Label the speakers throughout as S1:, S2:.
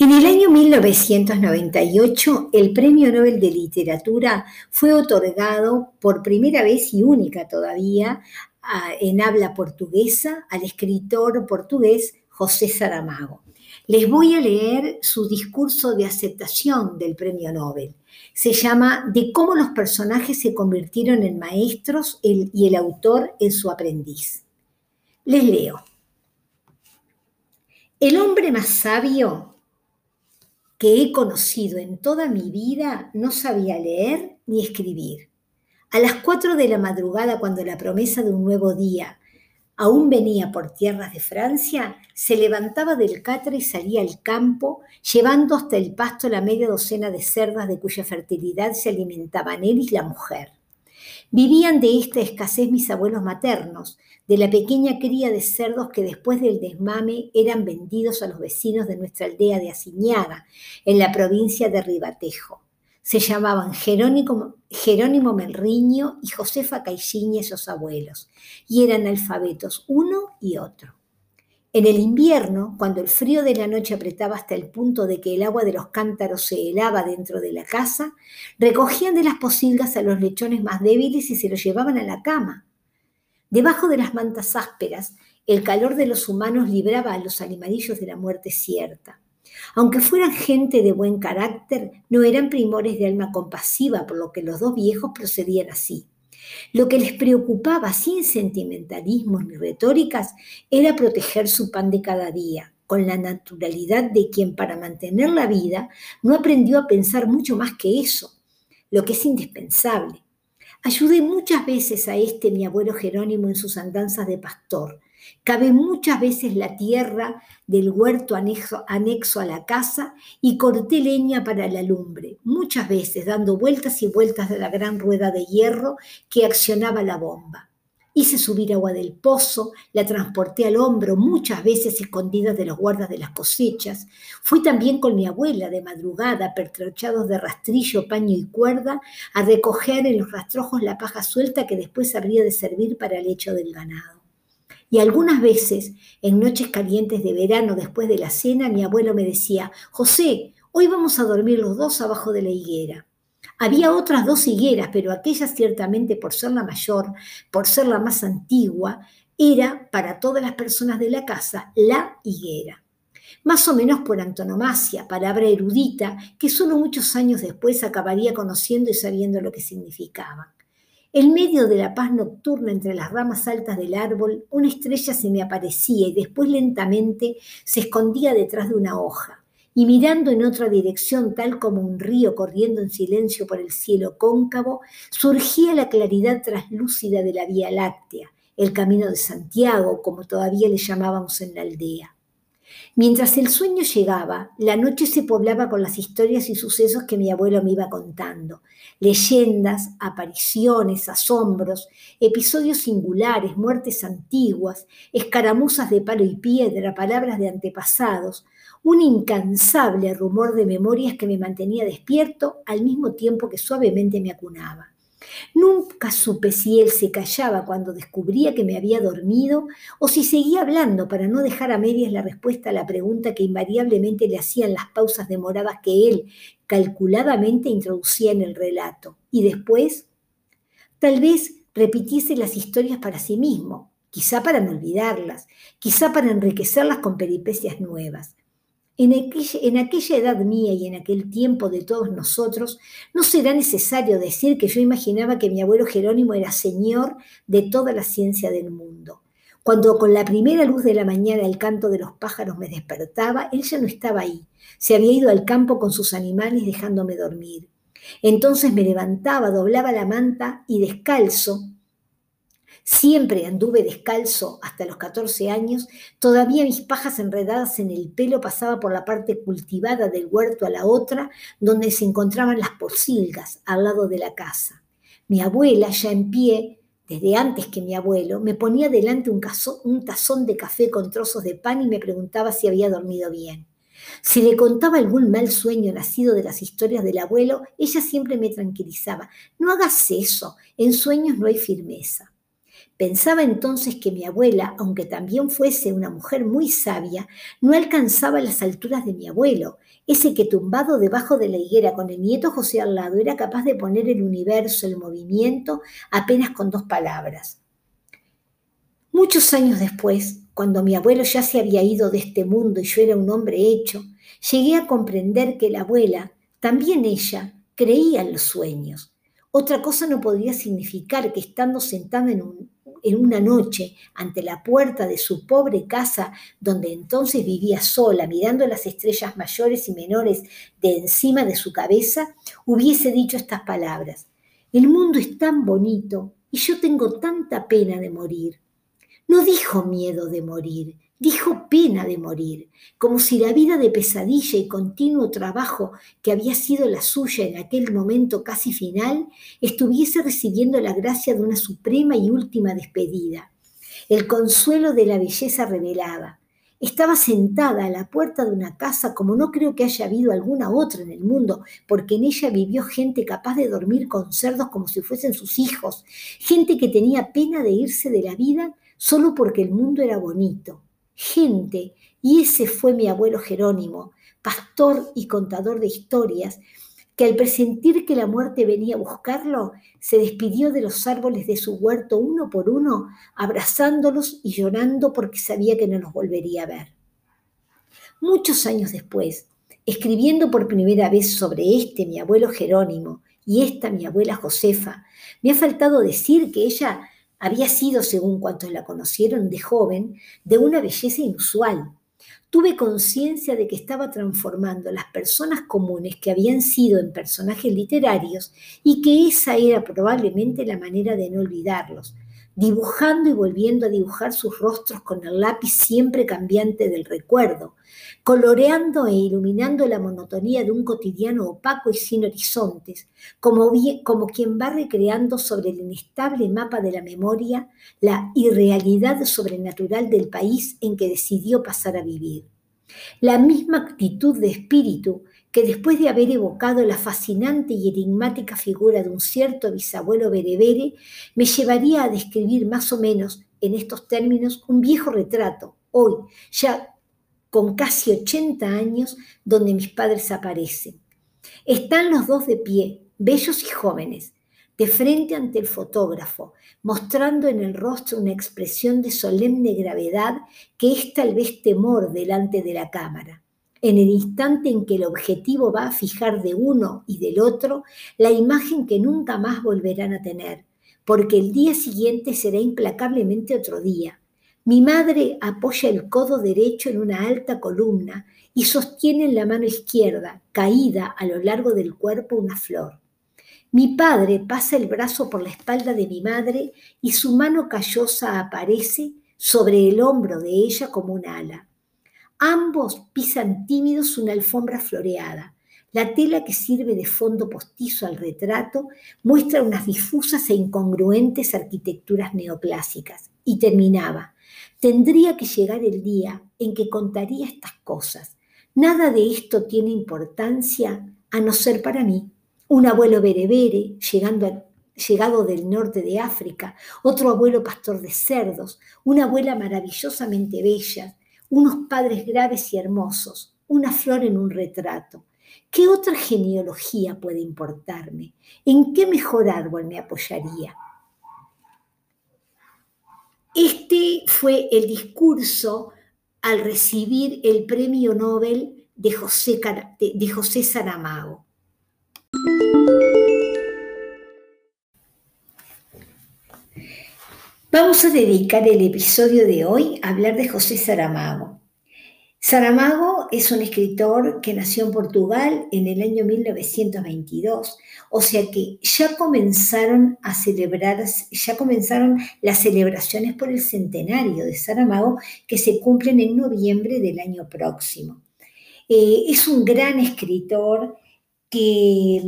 S1: En el año 1998, el Premio Nobel de Literatura fue otorgado por primera vez y única todavía en habla portuguesa al escritor portugués José Saramago. Les voy a leer su discurso de aceptación del Premio Nobel. Se llama De cómo los personajes se convirtieron en maestros y el autor en su aprendiz. Les leo. El hombre más sabio que he conocido en toda mi vida no sabía leer ni escribir. A las cuatro de la madrugada, cuando la promesa de un nuevo día aún venía por tierras de Francia, se levantaba del catre y salía al campo, llevando hasta el pasto la media docena de cerdas de cuya fertilidad se alimentaban él y la mujer. Vivían de esta escasez mis abuelos maternos, de la pequeña cría de cerdos que después del desmame eran vendidos a los vecinos de nuestra aldea de Asiñaga, en la provincia de Ribatejo. Se llamaban Jerónimo, Jerónimo Melriño y Josefa Caixinha, esos abuelos, y eran alfabetos uno y otro. En el invierno, cuando el frío de la noche apretaba hasta el punto de que el agua de los cántaros se helaba dentro de la casa, recogían de las posilgas a los lechones más débiles y se los llevaban a la cama. Debajo de las mantas ásperas, el calor de los humanos libraba a los animalillos de la muerte cierta. Aunque fueran gente de buen carácter, no eran primores de alma compasiva, por lo que los dos viejos procedían así. Lo que les preocupaba, sin sentimentalismos ni retóricas, era proteger su pan de cada día, con la naturalidad de quien para mantener la vida no aprendió a pensar mucho más que eso, lo que es indispensable, Ayudé muchas veces a este mi abuelo Jerónimo en sus andanzas de pastor. Cabe muchas veces la tierra del huerto anexo, a la casa y corté leña para la lumbre, muchas veces dando vueltas y vueltas de la gran rueda de hierro que accionaba la bomba. Hice subir agua del pozo, la transporté al hombro, muchas veces escondida de los guardas de las cosechas. Fui también con mi abuela de madrugada, pertrochados de rastrillo, paño y cuerda, a recoger en los rastrojos la paja suelta que después habría de servir para el hecho del ganado. Y algunas veces, en noches calientes de verano después de la cena, mi abuelo me decía, José, hoy vamos a dormir los dos abajo de la higuera. Había otras dos higueras, pero aquella ciertamente por ser la mayor, por ser la más antigua, era para todas las personas de la casa la higuera. Más o menos por antonomasia, palabra erudita que solo muchos años después acabaría conociendo y sabiendo lo que significaba. En medio de la paz nocturna entre las ramas altas del árbol, una estrella se me aparecía y después lentamente se escondía detrás de una hoja y mirando en otra dirección, tal como un río corriendo en silencio por el cielo cóncavo, surgía la claridad traslúcida de la Vía Láctea, el camino de Santiago, como todavía le llamábamos en la aldea. Mientras el sueño llegaba, la noche se poblaba con las historias y sucesos que mi abuelo me iba contando. Leyendas, apariciones, asombros, episodios singulares, muertes antiguas, escaramuzas de palo y piedra, palabras de antepasados, un incansable rumor de memorias que me mantenía despierto al mismo tiempo que suavemente me acunaba. Nunca supe si él se callaba cuando descubría que me había dormido o si seguía hablando para no dejar a medias la respuesta a la pregunta que invariablemente le hacían las pausas demoradas que él calculadamente introducía en el relato. Y después, tal vez repitiese las historias para sí mismo, quizá para no olvidarlas, quizá para enriquecerlas con peripecias nuevas. En aquella, edad mía y en aquel tiempo de todos nosotros, no será necesario decir que yo imaginaba que mi abuelo Jerónimo era señor de toda la ciencia del mundo. Cuando con la primera luz de la mañana el canto de los pájaros me despertaba, él ya no estaba ahí. Se había ido al campo con sus animales dejándome dormir. Entonces me levantaba, doblaba la manta y descalzo, Siempre anduve descalzo hasta los 14 años, todavía mis pajas enredadas en el pelo pasaba por la parte cultivada del huerto a la otra, donde se encontraban las posilgas al lado de la casa. Mi abuela, ya en pie, desde antes que mi abuelo, me ponía delante un, un tazón de café con trozos de pan y me preguntaba si había dormido bien. Si le contaba algún mal sueño nacido de las historias del abuelo, ella siempre me tranquilizaba. No hagas eso, en sueños no hay firmeza. Pensaba entonces que mi abuela, aunque también fuese una mujer muy sabia, no alcanzaba las alturas de mi abuelo, ese que tumbado debajo de la higuera con el nieto José al lado era capaz de poner el universo en movimiento apenas con dos palabras. Muchos años después, cuando mi abuelo ya se había ido de este mundo y yo era un hombre hecho, llegué a comprender que la abuela, también ella, creía en los sueños. Otra cosa no podría significar que estando sentada en un, en una noche ante la puerta de su pobre casa, donde entonces vivía sola, mirando las estrellas mayores y menores de encima de su cabeza, hubiese dicho estas palabras. El mundo es tan bonito y yo tengo tanta pena de morir. No dijo miedo de morir, Dijo pena de morir, como si la vida de pesadilla y continuo trabajo que había sido la suya en aquel momento casi final estuviese recibiendo la gracia de una suprema y última despedida. El consuelo de la belleza revelada. Estaba sentada a la puerta de una casa como no creo que haya habido alguna otra en el mundo, porque en ella vivió gente capaz de dormir con cerdos como si fuesen sus hijos, gente que tenía pena de irse de la vida solo porque el mundo era bonito gente, y ese fue mi abuelo Jerónimo, pastor y contador de historias, que al presentir que la muerte venía a buscarlo, se despidió de los árboles de su huerto uno por uno, abrazándolos y llorando porque sabía que no los volvería a ver. Muchos años después, escribiendo por primera vez sobre este mi abuelo Jerónimo y esta mi abuela Josefa, me ha faltado decir que ella había sido, según cuantos la conocieron de joven, de una belleza inusual. Tuve conciencia de que estaba transformando las personas comunes que habían sido en personajes literarios y que esa era probablemente la manera de no olvidarlos, dibujando y volviendo a dibujar sus rostros con el lápiz siempre cambiante del recuerdo, coloreando e iluminando la monotonía de un cotidiano opaco y sin horizontes, como, como quien va recreando sobre el inestable mapa de la memoria la irrealidad sobrenatural del país en que decidió pasar a vivir. La misma actitud de espíritu que después de haber evocado la fascinante y enigmática figura de un cierto bisabuelo berebere, me llevaría a describir más o menos en estos términos un viejo retrato, hoy ya con casi 80 años, donde mis padres aparecen. Están los dos de pie, bellos y jóvenes, de frente ante el fotógrafo, mostrando en el rostro una expresión de solemne gravedad que es tal vez temor delante de la cámara. En el instante en que el objetivo va a fijar de uno y del otro la imagen que nunca más volverán a tener, porque el día siguiente será implacablemente otro día, mi madre apoya el codo derecho en una alta columna y sostiene en la mano izquierda, caída a lo largo del cuerpo, una flor. Mi padre pasa el brazo por la espalda de mi madre y su mano callosa aparece sobre el hombro de ella como un ala. Ambos pisan tímidos una alfombra floreada. La tela que sirve de fondo postizo al retrato muestra unas difusas e incongruentes arquitecturas neoclásicas. Y terminaba, Tendría que llegar el día en que contaría estas cosas. Nada de esto tiene importancia a no ser para mí. Un abuelo berebere llegando llegado del norte de África, otro abuelo pastor de cerdos, una abuela maravillosamente bella, unos padres graves y hermosos, una flor en un retrato. ¿Qué otra genealogía puede importarme? ¿En qué mejor árbol me apoyaría? Este fue el discurso al recibir el premio Nobel de José, de José Saramago. Vamos a dedicar el episodio de hoy a hablar de José Saramago. Saramago es un escritor que nació en Portugal en el año 1922 o sea que ya comenzaron a celebrar, ya comenzaron las celebraciones por el centenario de Saramago que se cumplen en noviembre del año próximo. Eh, es un gran escritor que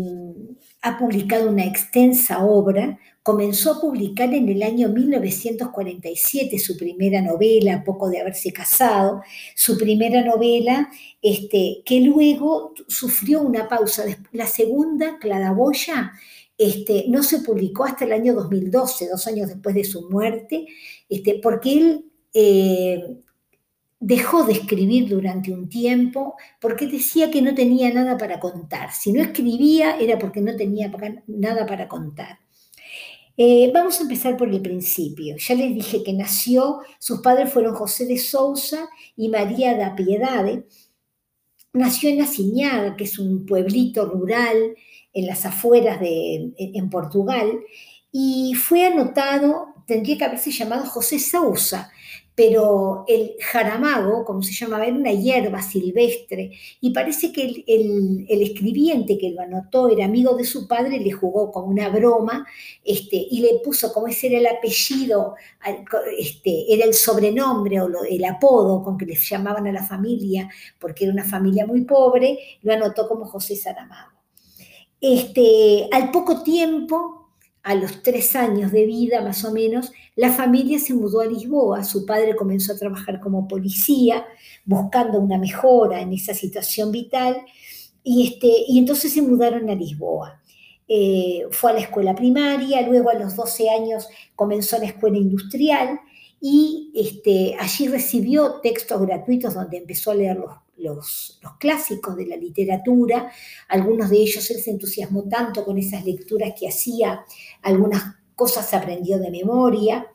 S1: ha publicado una extensa obra, comenzó a publicar en el año 1947 su primera novela, poco de haberse casado, su primera novela, este, que luego sufrió una pausa. La segunda, Claraboya, este, no se publicó hasta el año 2012, dos años después de su muerte, este, porque él eh, dejó de escribir durante un tiempo porque decía que no tenía nada para contar. Si no escribía era porque no tenía nada para contar. Eh, vamos a empezar por el principio. Ya les dije que nació, sus padres fueron José de Sousa y María da Piedade. Nació en Asiñaga, que es un pueblito rural en las afueras de en Portugal, y fue anotado, tendría que haberse llamado José Sousa, pero el jaramago, como se llamaba, era una hierba silvestre y parece que el, escribiente que lo anotó era amigo de su padre, le jugó con una broma este, y le puso, como ese era el apellido, este, era el sobrenombre o el apodo con que les llamaban a la familia, porque era una familia muy pobre, lo anotó como José Saramago. Este, al poco tiempo, a los tres años de vida más o menos, la familia se mudó a Lisboa. Su padre comenzó a trabajar como policía, buscando una mejora en esa situación vital, y, este, y entonces se mudaron a Lisboa. Eh, fue a la escuela primaria, luego a los 12 años comenzó la escuela industrial y este, allí recibió textos gratuitos donde empezó a leer los, los, clásicos de la literatura, algunos de ellos él se entusiasmó tanto con esas lecturas que hacía, algunas cosas aprendió de memoria,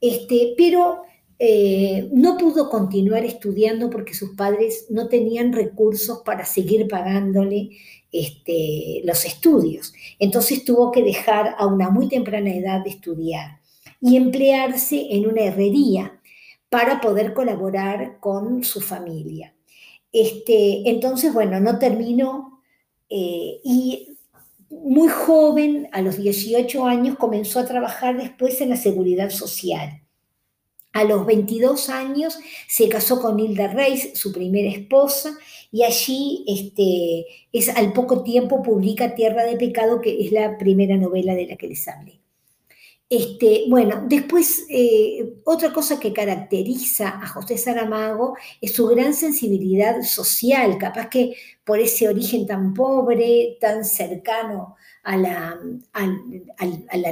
S1: este, pero eh, no pudo continuar estudiando porque sus padres no tenían recursos para seguir pagándole este, los estudios. Entonces tuvo que dejar a una muy temprana edad de estudiar y emplearse en una herrería para poder colaborar con su familia. Este, entonces, bueno, no terminó eh, y muy joven, a los 18 años, comenzó a trabajar después en la seguridad social. A los 22 años se casó con Hilda Reis, su primera esposa, y allí este, es, al poco tiempo publica Tierra de Pecado, que es la primera novela de la que les hablé. Este, bueno, después, eh, otra cosa que caracteriza a José Saramago es su gran sensibilidad social, capaz que por ese origen tan pobre, tan cercano a la,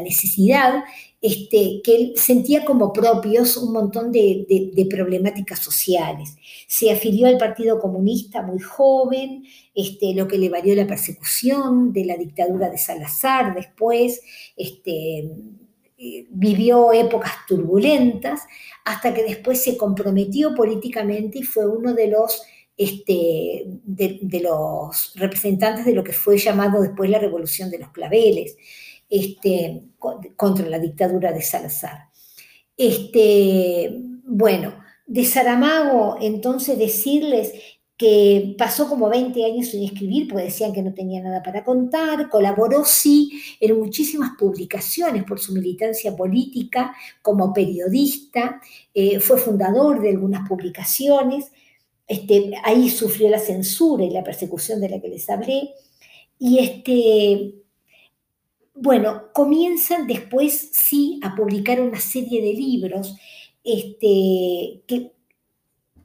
S1: necesidad, este, que él sentía como propios un montón de, problemáticas sociales. Se afilió al Partido Comunista muy joven, este, lo que le valió la persecución de la dictadura de Salazar después, este, vivió épocas turbulentas hasta que después se comprometió políticamente y fue uno de los, este, de, los representantes de lo que fue llamado después la Revolución de los Claveles, este, contra la dictadura de Salazar. Este, bueno, de Saramago, entonces decirles que pasó como 20 años sin escribir, porque decían que no tenía nada para contar, colaboró sí en muchísimas publicaciones por su militancia política como periodista, eh, fue fundador de algunas publicaciones, este, ahí sufrió la censura y la persecución de la que les hablé, y este, bueno, comienzan después sí a publicar una serie de libros este, que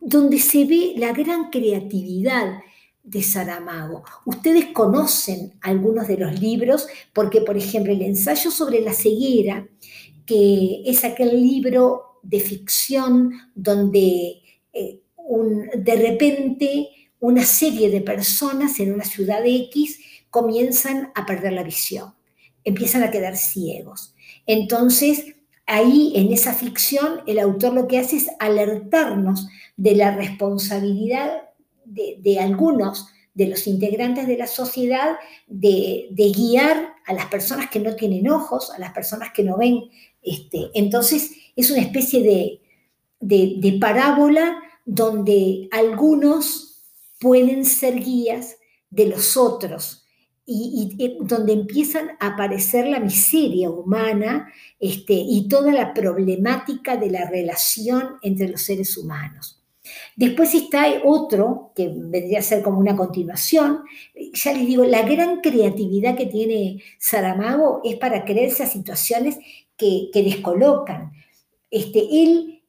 S1: donde se ve la gran creatividad de Saramago. Ustedes conocen algunos de los libros porque, por ejemplo, el ensayo sobre la ceguera, que es aquel libro de ficción donde eh, de repente una serie de personas en una ciudad X comienzan a perder la visión, empiezan a quedar ciegos. Entonces, ahí en esa ficción el autor lo que hace es alertarnos de la responsabilidad de, algunos de los integrantes de la sociedad de, guiar a las personas que no tienen ojos, a las personas que no ven. Este, entonces es una especie de, de parábola donde algunos pueden ser guías de los otros y, donde empiezan a aparecer la miseria humana este, y toda la problemática de la relación entre los seres humanos. Después está otro, que vendría a ser como una continuación, ya les digo, la gran creatividad que tiene Saramago es para creerse a situaciones que, descolocan. Este, él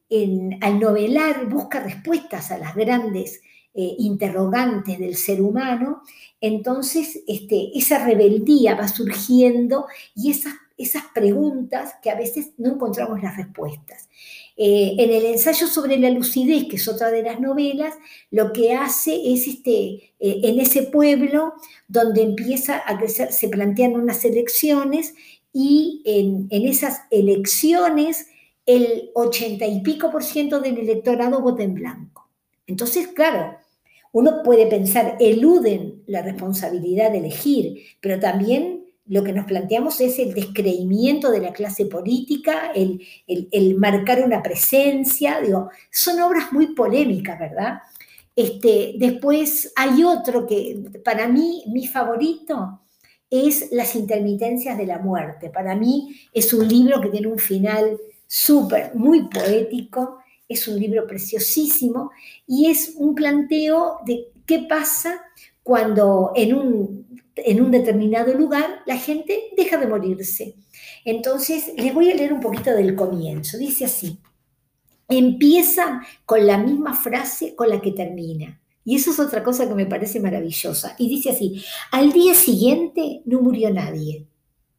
S1: al novelar busca respuestas a las grandes eh, interrogantes del ser humano, entonces este, esa rebeldía va surgiendo y esas, esas preguntas que a veces no encontramos las respuestas. Eh, en el ensayo sobre la lucidez, que es otra de las novelas, lo que hace es este, eh, en ese pueblo donde empieza a crecer, se plantean unas elecciones y en, en esas elecciones el ochenta y pico por ciento del electorado vota en blanco. Entonces, claro, uno puede pensar, eluden la responsabilidad de elegir, pero también lo que nos planteamos es el descreimiento de la clase política, el, marcar una presencia, digo, son obras muy polémicas, ¿verdad? Este, después hay otro que para mí, mi favorito, es Las intermitencias de la muerte. Para mí es un libro que tiene un final súper, muy poético, es un libro preciosísimo y es un planteo de qué pasa cuando en un, en un determinado lugar la gente deja de morirse. Entonces, les voy a leer un poquito del comienzo. Dice así, empieza con la misma frase con la que termina. Y eso es otra cosa que me parece maravillosa. Y dice así, al día siguiente no murió nadie.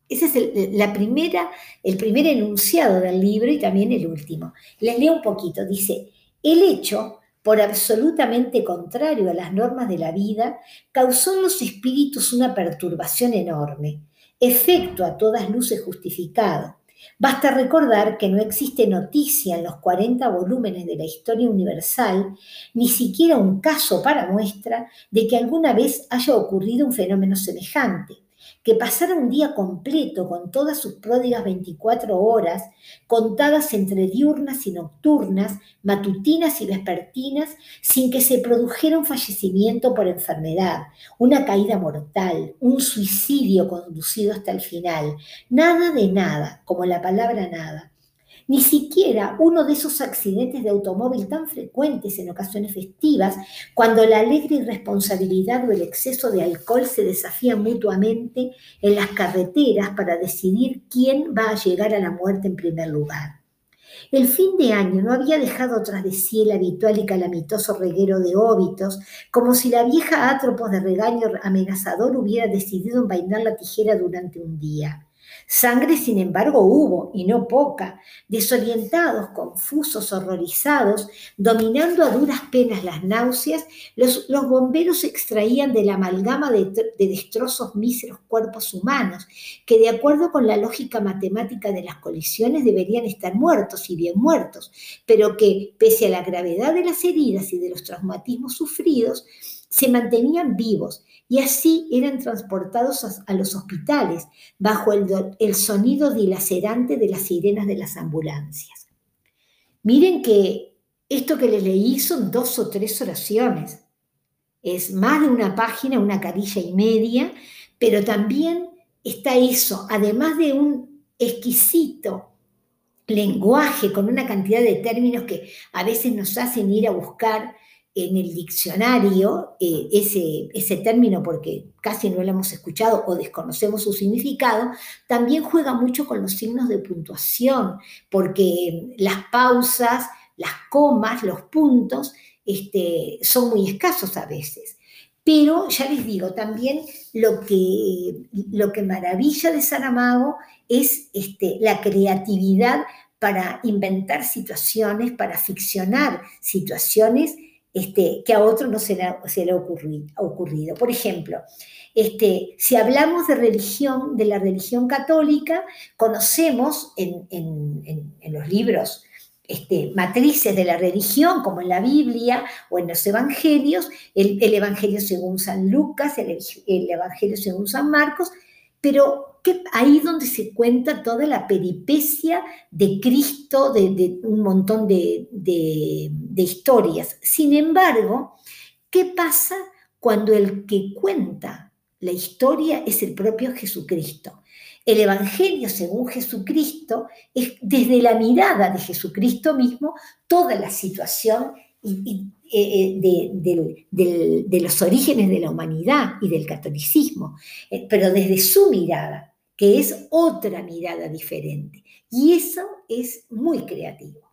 S1: Ese es el, la primera, el primer enunciado del libro y también el último. Les leo un poquito. Dice, el hecho, por absolutamente contrario a las normas de la vida, causó en los espíritus una perturbación enorme, efecto a todas luces justificado. Basta recordar que no existe noticia en los 40 volúmenes de la historia universal, ni siquiera un caso para muestra de que alguna vez haya ocurrido un fenómeno semejante que pasara un día completo con todas sus pródigas 24 horas, contadas entre diurnas y nocturnas, matutinas y vespertinas, sin que se produjera un fallecimiento por enfermedad, una caída mortal, un suicidio conducido hasta el final. Nada de nada, como la palabra nada. Ni siquiera uno de esos accidentes de automóvil tan frecuentes en ocasiones festivas, cuando la alegre irresponsabilidad o el exceso de alcohol se desafían mutuamente en las carreteras para decidir quién va a llegar a la muerte en primer lugar. El fin de año no había dejado tras de sí el habitual y calamitoso reguero de óbitos, como si la vieja átropos de regaño amenazador hubiera decidido envainar la tijera durante un día. Sangre, sin embargo, hubo, y no poca, desorientados, confusos, horrorizados, dominando a duras penas las náuseas, los, bomberos extraían de la amalgama de, de destrozos míseros cuerpos humanos, que de acuerdo con la lógica matemática de las colisiones deberían estar muertos y bien muertos, pero que, pese a la gravedad de las heridas y de los traumatismos sufridos, se mantenían vivos y así eran transportados a, los hospitales bajo el, sonido dilacerante de las sirenas de las ambulancias. Miren que esto que les leí son dos o tres oraciones. Es más de una página, una carilla y media, pero también está eso, además de un exquisito lenguaje con una cantidad de términos que a veces nos hacen ir a buscar en el diccionario eh, ese, ese término, porque casi no lo hemos escuchado o desconocemos su significado, también juega mucho con los signos de puntuación, porque las pausas, las comas, los puntos este, son muy escasos a veces. Pero ya les digo, también lo que, lo que maravilla de Saramago es este, la creatividad para inventar situaciones, para ficcionar situaciones este, que a otro no se le, ha ocurrido, Por ejemplo, este, si hablamos de religión, de la religión católica, conocemos en, los libros este, matrices de la religión, como en la Biblia o en los evangelios, el, Evangelio según San Lucas, el, el Evangelio según San Marcos, pero ahí donde se cuenta toda la peripecia de Cristo, de, un montón de, historias. Sin embargo, ¿qué pasa cuando el que cuenta la historia es el propio Jesucristo? El Evangelio según Jesucristo es desde la mirada de Jesucristo mismo toda la situación eh, eh, de, los orígenes de la humanidad y del catolicismo, eh, pero desde su mirada, que es otra mirada diferente. Y eso es muy creativo.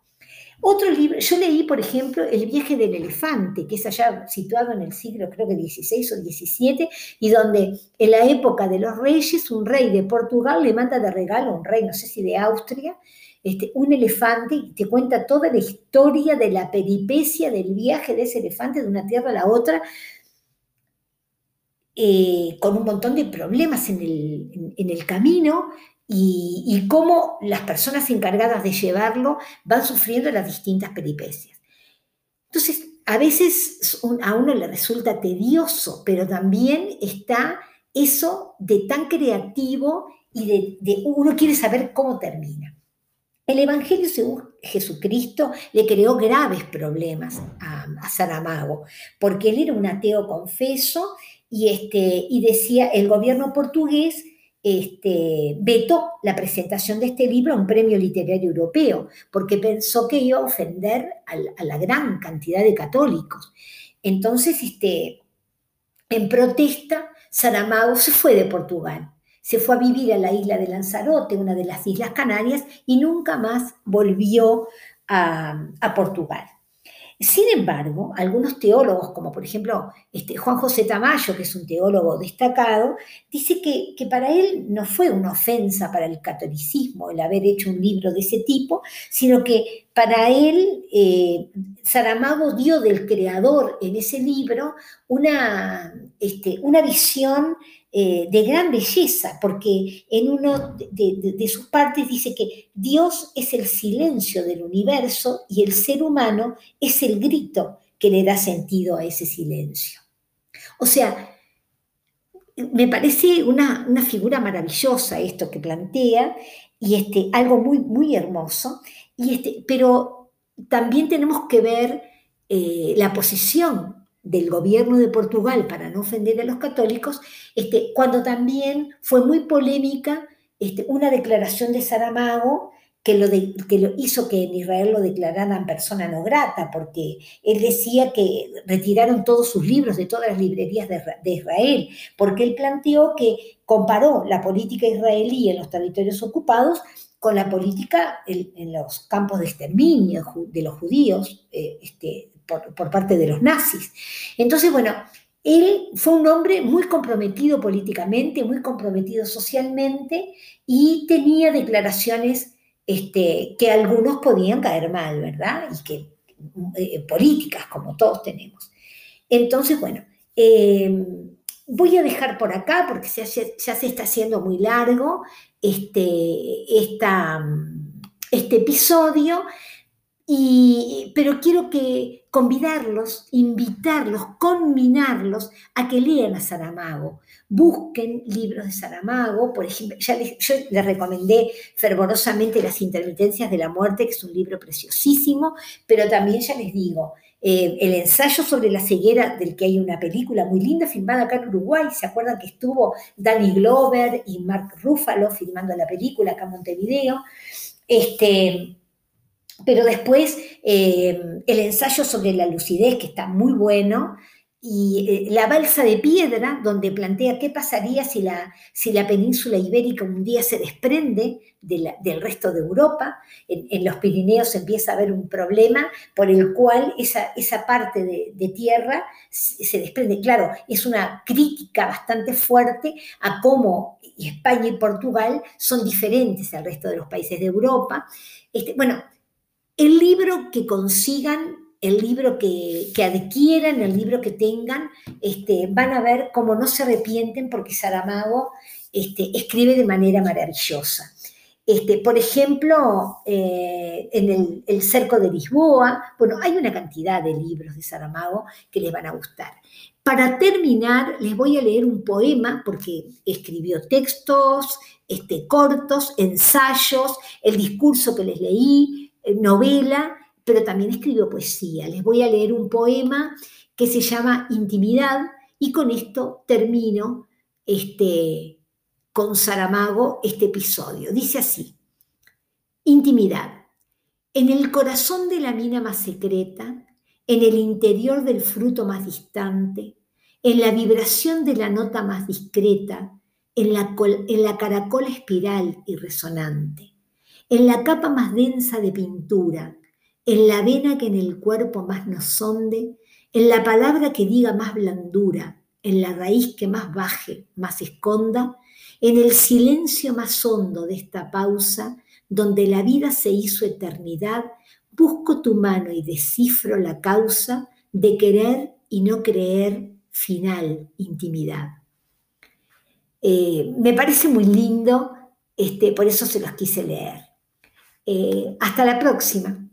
S1: Otro libro, yo leí, por ejemplo, El viaje del elefante, que es allá situado en el siglo, creo que XVI o XVII, y donde en la época de los reyes, un rey de Portugal le manda de regalo a un rey, no sé si de Austria, este, un elefante y te cuenta toda la historia de la peripecia del viaje de ese elefante de una tierra a la otra, eh, con un montón de problemas en el, camino y, cómo las personas encargadas de llevarlo van sufriendo las distintas peripecias. Entonces, a veces a uno le resulta tedioso, pero también está eso de tan creativo y de uno quiere saber cómo termina. El Evangelio según Jesucristo le creó graves problemas a, Saramago, porque él era un ateo confeso y, este, y decía, el gobierno portugués este, vetó la presentación de este libro a un premio literario europeo, porque pensó que iba a ofender a, la gran cantidad de católicos. Entonces, este, en protesta, Saramago se fue de Portugal se fue a vivir a la isla de Lanzarote, una de las Islas Canarias, y nunca más volvió a, Portugal. Sin embargo, algunos teólogos, como por ejemplo este, Juan José Tamayo, que es un teólogo destacado, dice que, para él no fue una ofensa para el catolicismo el haber hecho un libro de ese tipo, sino que para él eh, Saramago dio del creador en ese libro una, este, una visión eh, de gran belleza, porque en uno de, sus partes dice que Dios es el silencio del universo y el ser humano es el grito que le da sentido a ese silencio. O sea, me parece una, figura maravillosa esto que plantea y este, algo muy, muy hermoso, y este, pero también tenemos que ver eh, la posición del gobierno de Portugal para no ofender a los católicos, este, cuando también fue muy polémica este, una declaración de Saramago que lo, que lo hizo que en Israel lo declararan persona no grata, porque él decía que retiraron todos sus libros de todas las librerías de, Israel, porque él planteó que comparó la política israelí en los territorios ocupados con la política en, los campos de exterminio de los judíos, eh, este, por, parte de los nazis. Entonces, bueno, él fue un hombre muy comprometido políticamente, muy comprometido socialmente y tenía declaraciones este, que algunos podían caer mal, ¿verdad? Y que eh, políticas, como todos tenemos. Entonces, bueno, em, voy a dejar por acá porque ya, ya, se está haciendo muy largo este, este episodio, pero quiero que convidarlos, invitarlos, conminarlos a que lean a Saramago. Busquen libros de Saramago, por ejemplo, ya yo les recomendé fervorosamente Las intermitencias de la muerte, que es un libro preciosísimo, pero también ya les digo, eh, el ensayo sobre la ceguera, del que hay una película muy linda filmada acá en Uruguay, ¿se acuerdan que estuvo Danny Glover y Mark Ruffalo filmando la película acá en Montevideo? Este, pero después eh, el ensayo sobre la lucidez, que está muy bueno, y eh, la balsa de piedra, donde plantea qué pasaría si la, si la península ibérica un día se desprende del resto de Europa. En, los Pirineos empieza a haber un problema por el cual esa, esa parte de, tierra se, desprende. Claro, es una crítica bastante fuerte a cómo España y Portugal son diferentes al resto de los países de Europa. Este, bueno, el libro que consigan, el libro que, adquieran, el libro que tengan, este, van a ver cómo no se arrepienten porque Saramago este, escribe de manera maravillosa. Este, por ejemplo, eh, en el, Cerco de Lisboa, bueno, hay una cantidad de libros de Saramago que les van a gustar. Para terminar, les voy a leer un poema porque escribió textos este, cortos, ensayos, el discurso que les leí, novela, pero también escribió poesía. Les voy a leer un poema que se llama Intimidad y con esto termino este, con Saramago este episodio. Dice así, Intimidad. En el corazón de la mina más secreta, en el interior del fruto más distante, en la vibración de la nota más discreta, en la, en la caracola espiral y resonante en la capa más densa de pintura, en la vena que en el cuerpo más nos sonde, en la palabra que diga más blandura, en la raíz que más baje, más esconda, en el silencio más hondo de esta pausa, donde la vida se hizo eternidad, busco tu mano y descifro la causa de querer y no creer final, intimidad. Eh, me parece muy lindo, este, por eso se los quise leer. Eh, hasta la próxima.